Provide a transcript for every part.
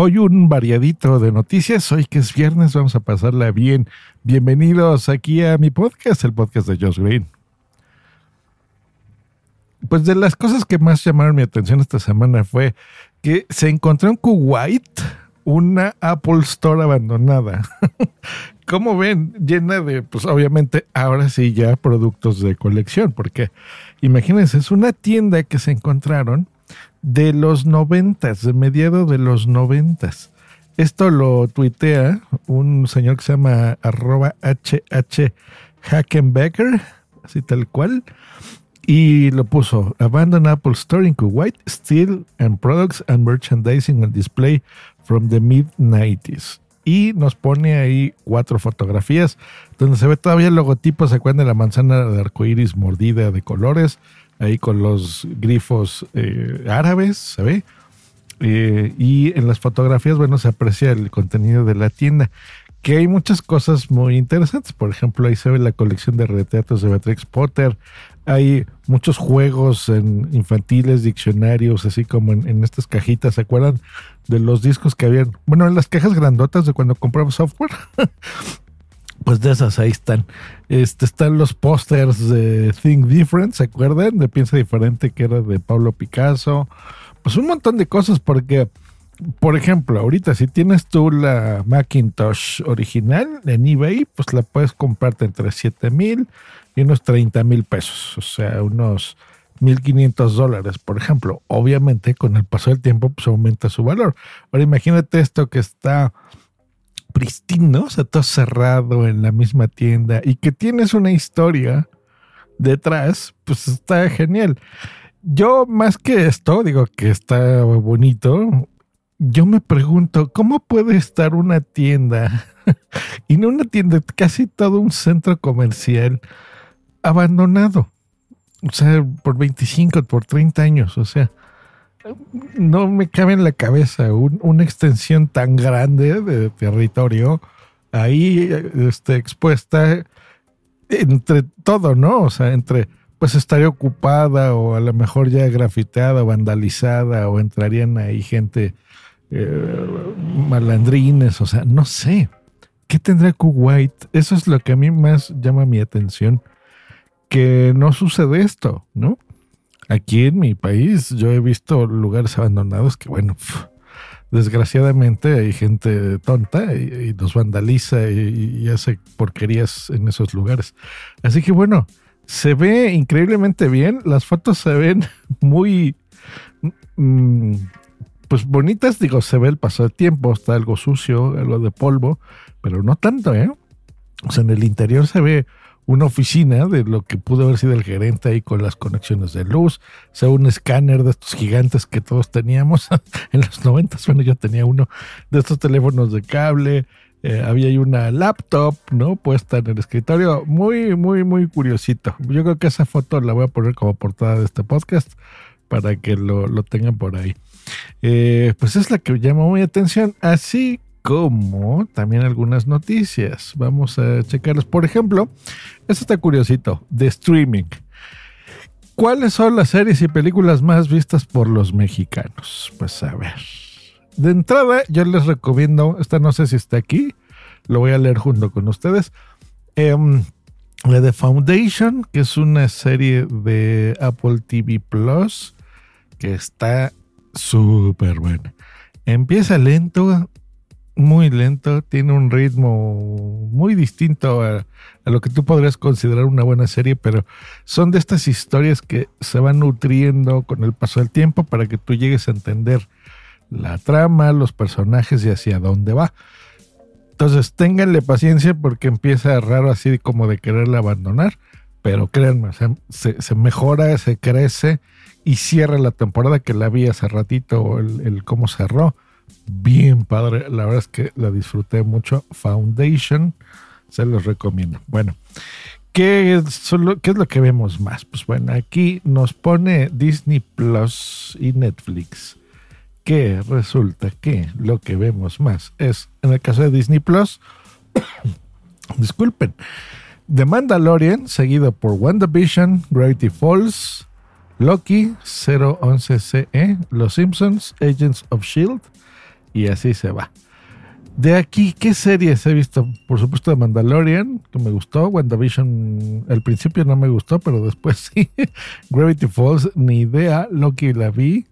Hoy un variadito de noticias. Hoy que es viernes, vamos a pasarla bien. Bienvenidos aquí a mi podcast, el podcast de Josh Green. Pues de las cosas que más llamaron mi atención esta semana fue que se encontró en Kuwait una Apple Store abandonada. Como ven, llena de, pues obviamente ahora sí ya productos de colección, porque imagínense, es una tienda que se encontraron de los noventas, de mediado de los noventas. Esto lo tuitea un señor que se llama arroba HH Hackenbecker, así tal cual, y lo puso Abandoned Apple Store in Kuwait, Steel and Products and Merchandising and Display from the mid-90s. Y nos pone ahí cuatro fotografías donde se ve todavía el logotipo, se acuerdan de la manzana de arcoíris mordida de colores, ahí con los grifos eh, árabes, se ve. Eh, y en las fotografías, bueno, se aprecia el contenido de la tienda, que hay muchas cosas muy interesantes. Por ejemplo, ahí se ve la colección de retratos de Beatrix Potter. Hay muchos juegos infantiles, diccionarios, así como en, en estas cajitas. ¿Se acuerdan de los discos que habían? Bueno, en las cajas grandotas de cuando compramos software. Pues de esas ahí están. Este, están los pósters de Think Different, ¿se acuerdan? De Piensa Diferente, que era de Pablo Picasso. Pues un montón de cosas, porque, por ejemplo, ahorita si tienes tú la Macintosh original en eBay, pues la puedes comprarte entre 7 mil y unos 30 mil pesos. O sea, unos 1.500 dólares, por ejemplo. Obviamente, con el paso del tiempo, pues aumenta su valor. Ahora imagínate esto que está pristino, o sea, todo cerrado en la misma tienda y que tienes una historia detrás, pues está genial. Yo más que esto, digo que está bonito, yo me pregunto, ¿cómo puede estar una tienda y no una tienda, casi todo un centro comercial abandonado? O sea, por 25, por 30 años, o sea, no me cabe en la cabeza un- una extensión tan grande de territorio ahí este, expuesta entre todo, ¿no? O sea, entre pues estaría ocupada o a lo mejor ya grafiteada, vandalizada o entrarían ahí gente eh, malandrines, o sea, no sé. ¿Qué tendrá Kuwait? Eso es lo que a mí más llama mi atención, que no sucede esto, ¿no? Aquí en mi país yo he visto lugares abandonados que, bueno, desgraciadamente hay gente tonta y, y los vandaliza y, y hace porquerías en esos lugares. Así que bueno, se ve increíblemente bien, las fotos se ven muy, mm, pues bonitas, digo, se ve el paso del tiempo, está algo sucio, algo de polvo, pero no tanto, ¿eh? O sea, en el interior se ve una oficina de lo que pudo haber sido el gerente ahí con las conexiones de luz, sea, un escáner de estos gigantes que todos teníamos en los 90, bueno, yo tenía uno de estos teléfonos de cable, eh, había ahí una laptop, ¿no? Puesta en el escritorio, muy, muy, muy curiosito. Yo creo que esa foto la voy a poner como portada de este podcast para que lo, lo tengan por ahí. Eh, pues es la que llamó mi atención, así como también algunas noticias. Vamos a checarlas. Por ejemplo, esto está curiosito, de streaming. ¿Cuáles son las series y películas más vistas por los mexicanos? Pues a ver. De entrada, yo les recomiendo, esta no sé si está aquí, lo voy a leer junto con ustedes. Em, la de Foundation, que es una serie de Apple TV Plus, que está súper buena. Empieza lento, muy lento, tiene un ritmo muy distinto a, lo que tú podrías considerar una buena serie, pero son de estas historias que se van nutriendo con el paso del tiempo para que tú llegues a entender la trama, los personajes y hacia dónde va. Entonces, ténganle paciencia porque empieza raro así como de quererla abandonar, pero créanme, se, se- se mejora, se crece y cierra la temporada que la vi hace ratito, el, el cómo cerró. Bien padre, la verdad es que la disfruté mucho. Foundation, se los recomiendo. Bueno, ¿qué es, lo, ¿qué es lo que vemos más? Pues bueno, aquí nos pone Disney Plus y Netflix que resulta que lo que vemos más es, en el caso de Disney Plus, disculpen, The Mandalorian, seguido por WandaVision, Gravity Falls, Loki, 011CE, E, Los Simpsons, Agents of Shield, y así se va. De aquí, ¿qué series he visto? Por supuesto, The Mandalorian, que me gustó. WandaVision, al principio no me gustó, pero después sí. Gravity Falls, ni idea. Loki la vi.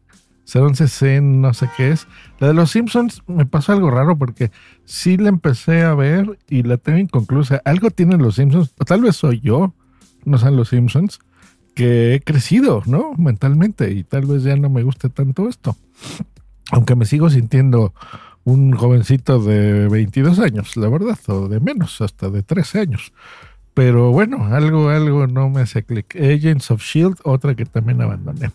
011C, no sé qué es. La de los Simpsons me pasó algo raro porque sí la empecé a ver y la tengo inconclusa. Algo tienen los Simpsons, o tal vez soy yo, no sean los Simpsons, que he crecido, ¿no? Mentalmente y tal vez ya no me guste tanto esto. Aunque me sigo sintiendo un jovencito de 22 años, la verdad, o de menos, hasta de 13 años. Pero bueno, algo, algo no me hace clic. Agents of Shield, otra que también abandoné.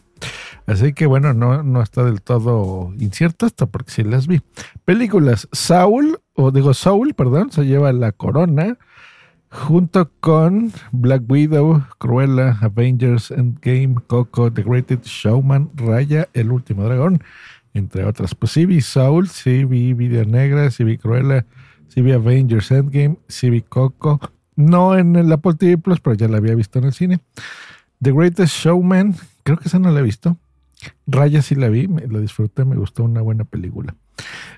Así que bueno, no, no está del todo incierto esto, porque sí las vi. Películas, Saul, o digo Saul, perdón, se lleva la corona, junto con Black Widow, Cruella, Avengers, Endgame, Coco, The Greatest Showman, Raya, El Último Dragón, entre otras. Pues sí vi Saul, sí vi Video Negra, sí vi Cruella, sí vi Avengers, Endgame, sí vi Coco. No en el Apple TV Plus, pero ya la había visto en el cine. The Greatest Showman, creo que esa no la he visto. Raya sí la vi, me, la disfruté, me gustó una buena película.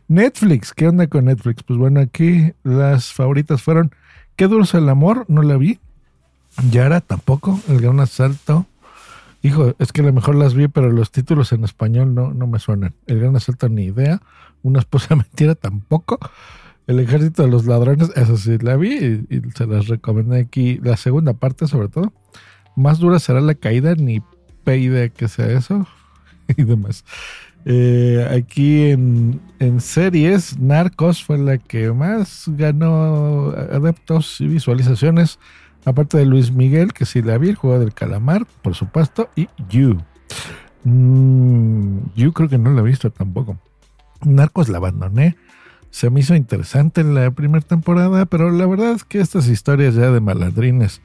Netflix, ¿qué onda con Netflix? Pues bueno, aquí las favoritas fueron Qué duro es el amor, no la vi. Yara tampoco, El Gran Asalto. Hijo, es que a lo mejor las vi, pero los títulos en español no, no me suenan. El Gran Asalto ni idea. Una esposa mentira tampoco. El Ejército de los Ladrones, eso sí la vi y, se las recomendé aquí. La segunda parte, sobre todo. Más dura será la caída, ni idea que sea eso y demás. Eh, aquí en, en series, Narcos fue la que más ganó adeptos y visualizaciones. Aparte de Luis Miguel, que sí la vi, el juego del calamar, por supuesto, y You. Mm, you creo que no la he visto tampoco. Narcos la abandoné. Se me hizo interesante en la primera temporada, pero la verdad es que estas historias ya de malandrines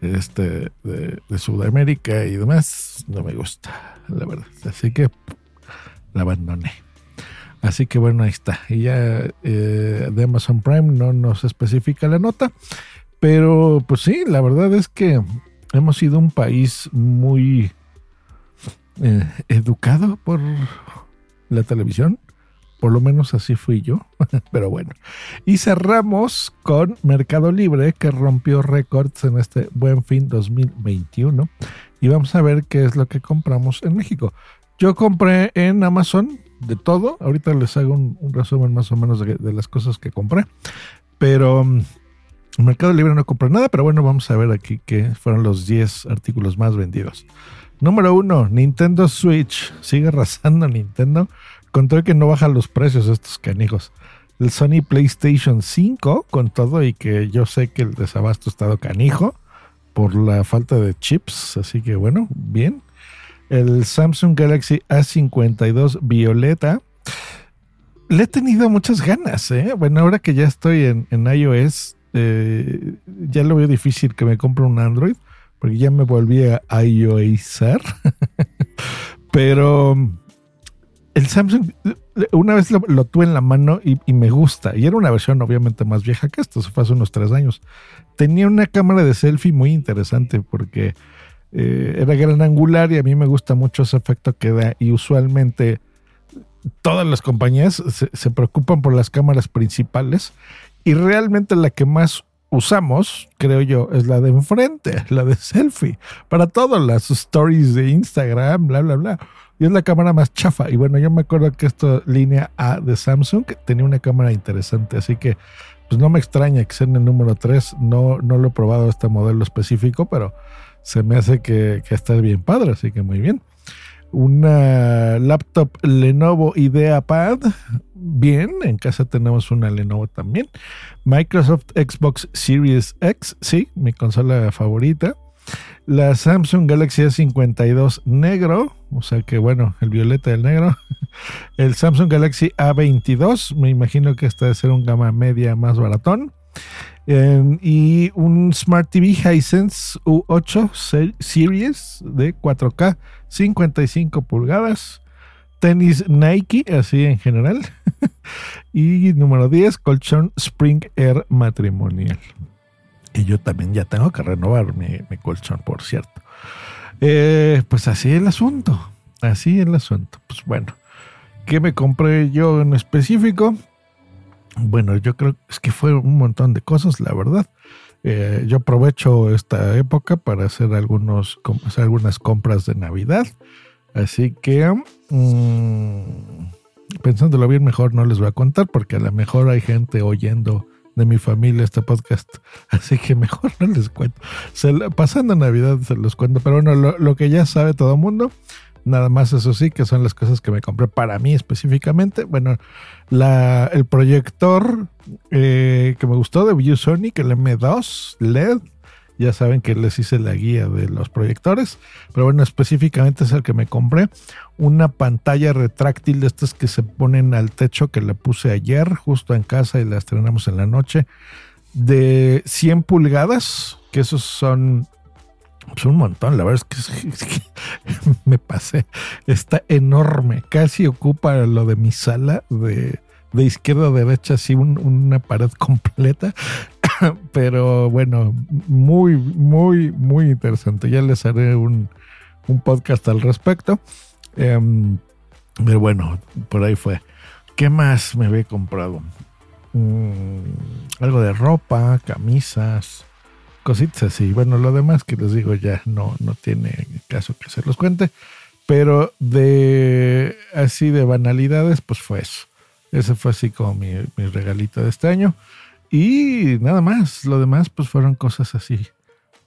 este, de, de Sudamérica y demás no me gusta, la verdad. Así que la abandoné. Así que bueno, ahí está. Y ya eh, de Amazon Prime no nos especifica la nota. Pero pues sí, la verdad es que hemos sido un país muy eh, educado por la televisión. Por lo menos así fui yo. Pero bueno. Y cerramos con Mercado Libre, que rompió récords en este buen fin 2021. Y vamos a ver qué es lo que compramos en México. Yo compré en Amazon de todo. Ahorita les hago un, resumen más o menos de, de, las cosas que compré. Pero en Mercado Libre no compré nada. Pero bueno, vamos a ver aquí qué fueron los 10 artículos más vendidos. Número 1, Nintendo Switch. Sigue arrasando Nintendo. Control que no baja los precios estos canijos. El Sony PlayStation 5 con todo y que yo sé que el desabasto ha estado canijo por la falta de chips. Así que bueno, bien el Samsung Galaxy A52 Violeta. Le he tenido muchas ganas, ¿eh? Bueno, ahora que ya estoy en, en iOS, eh, ya lo veo difícil que me compre un Android, porque ya me volví a iOSar. Pero el Samsung, una vez lo, lo tuve en la mano y, y, me gusta. Y era una versión obviamente más vieja que esto, se fue hace unos tres años. Tenía una cámara de selfie muy interesante porque eh, era gran angular y a mí me gusta mucho ese efecto que da y usualmente todas las compañías se, se, preocupan por las cámaras principales y realmente la que más usamos, creo yo, es la de enfrente, la de selfie, para todas las stories de Instagram, bla, bla, bla. Y es la cámara más chafa. Y bueno, yo me acuerdo que esta línea A de Samsung tenía una cámara interesante, así que pues no me extraña que sea en el número 3. No, no lo he probado este modelo específico, pero se me hace que, está bien padre, así que muy bien. Una laptop Lenovo IdeaPad, bien. En casa tenemos una Lenovo también. Microsoft Xbox Series X, sí, mi consola favorita. La Samsung Galaxy A52 negro, o sea que bueno, el violeta del negro. El Samsung Galaxy A22, me imagino que este debe ser un gama media más baratón. Eh, y un Smart TV Hisense U8 Series de 4K, 55 pulgadas. Tenis Nike, así en general. y número 10, colchón Spring Air matrimonial. Y yo también ya tengo que renovar mi, colchón, por cierto. Eh, pues así el asunto. Así el asunto. Pues bueno. ¿Qué me compré yo en específico? Bueno, yo creo es que fue un montón de cosas, la verdad. Eh, yo aprovecho esta época para hacer, algunos, hacer algunas compras de Navidad. Así que, mmm, pensándolo bien, mejor no les voy a contar porque a lo mejor hay gente oyendo de mi familia este podcast. Así que mejor no les cuento. Pasando Navidad se los cuento, pero bueno, lo, lo que ya sabe todo el mundo Nada más eso sí, que son las cosas que me compré para mí específicamente. Bueno, la, el proyector eh, que me gustó de ViewSonic, el M2 LED. Ya saben que les hice la guía de los proyectores. Pero bueno, específicamente es el que me compré. Una pantalla retráctil de estas que se ponen al techo que le puse ayer justo en casa y la estrenamos en la noche. De 100 pulgadas, que esos son pues un montón, la verdad es que, es que, me pasé. Está enorme, casi ocupa lo de mi sala de, de izquierda a derecha, así un, una pared completa. Pero bueno, muy, muy, muy interesante. Ya les haré un, un podcast al respecto. Um, pero bueno, por ahí fue. ¿Qué más me había comprado? Um, algo de ropa, camisas cositas así. Bueno, lo demás que les digo ya no, no tiene caso que se los cuente. Pero de así de banalidades, pues fue eso. Ese fue así como mi, mi regalito de este año. Y nada más. Lo demás, pues fueron cosas así.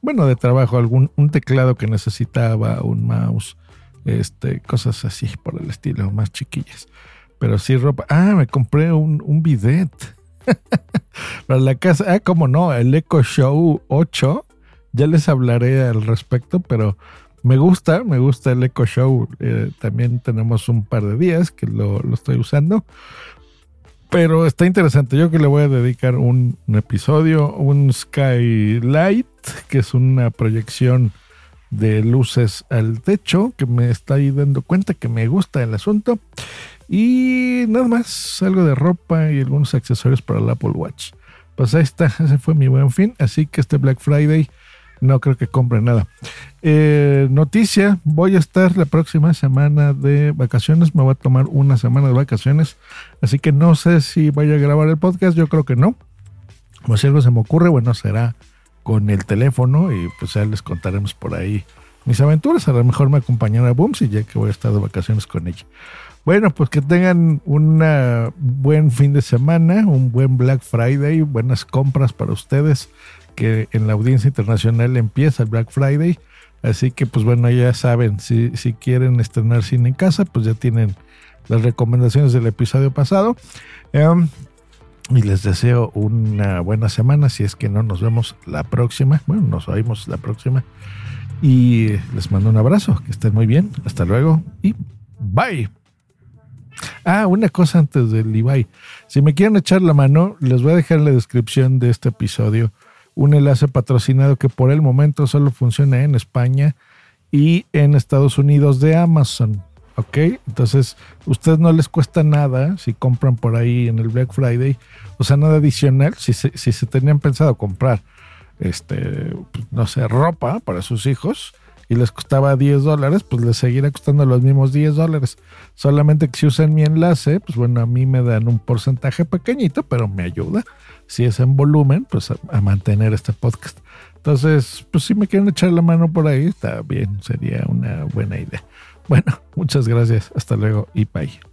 Bueno, de trabajo, algún un teclado que necesitaba, un mouse, este, cosas así por el estilo, más chiquillas. Pero sí ropa. Ah, me compré un, un bidet. Para la casa, ah, cómo no, el Echo Show 8, ya les hablaré al respecto, pero me gusta, me gusta el Echo Show. Eh, también tenemos un par de días que lo, lo, estoy usando. Pero está interesante. Yo que le voy a dedicar un, episodio, un Skylight, que es una proyección de luces al techo, que me está ahí dando cuenta que me gusta el asunto. Y nada más, algo de ropa y algunos accesorios para el Apple Watch. Pues ahí está, ese fue mi buen fin. Así que este Black Friday no creo que compre nada. Eh, noticia, voy a estar la próxima semana de vacaciones, me voy a tomar una semana de vacaciones, así que no sé si vaya a grabar el podcast, yo creo que no. Como si algo se me ocurre, bueno, será con el teléfono y pues ya les contaremos por ahí mis aventuras. A lo mejor me acompañará Booms y ya que voy a estar de vacaciones con ella. Bueno, pues que tengan un buen fin de semana, un buen Black Friday, buenas compras para ustedes, que en la audiencia internacional empieza el Black Friday. Así que, pues bueno, ya saben, si, si quieren estrenar cine en casa, pues ya tienen las recomendaciones del episodio pasado. Um, y les deseo una buena semana, si es que no nos vemos la próxima. Bueno, nos oímos la próxima. Y les mando un abrazo, que estén muy bien. Hasta luego y bye. Ah, una cosa antes del Ibai. Si me quieren echar la mano, les voy a dejar en la descripción de este episodio un enlace patrocinado que por el momento solo funciona en España y en Estados Unidos de Amazon. ¿Ok? Entonces, ustedes no les cuesta nada si compran por ahí en el Black Friday, o sea, nada adicional. Si si se tenían pensado comprar, este, no sé, ropa para sus hijos, y les costaba 10 dólares, pues les seguirá costando los mismos 10 dólares. Solamente que si usan mi enlace, pues bueno, a mí me dan un porcentaje pequeñito, pero me ayuda, si es en volumen, pues a, a mantener este podcast. Entonces, pues si me quieren echar la mano por ahí, está bien, sería una buena idea. Bueno, muchas gracias, hasta luego y bye.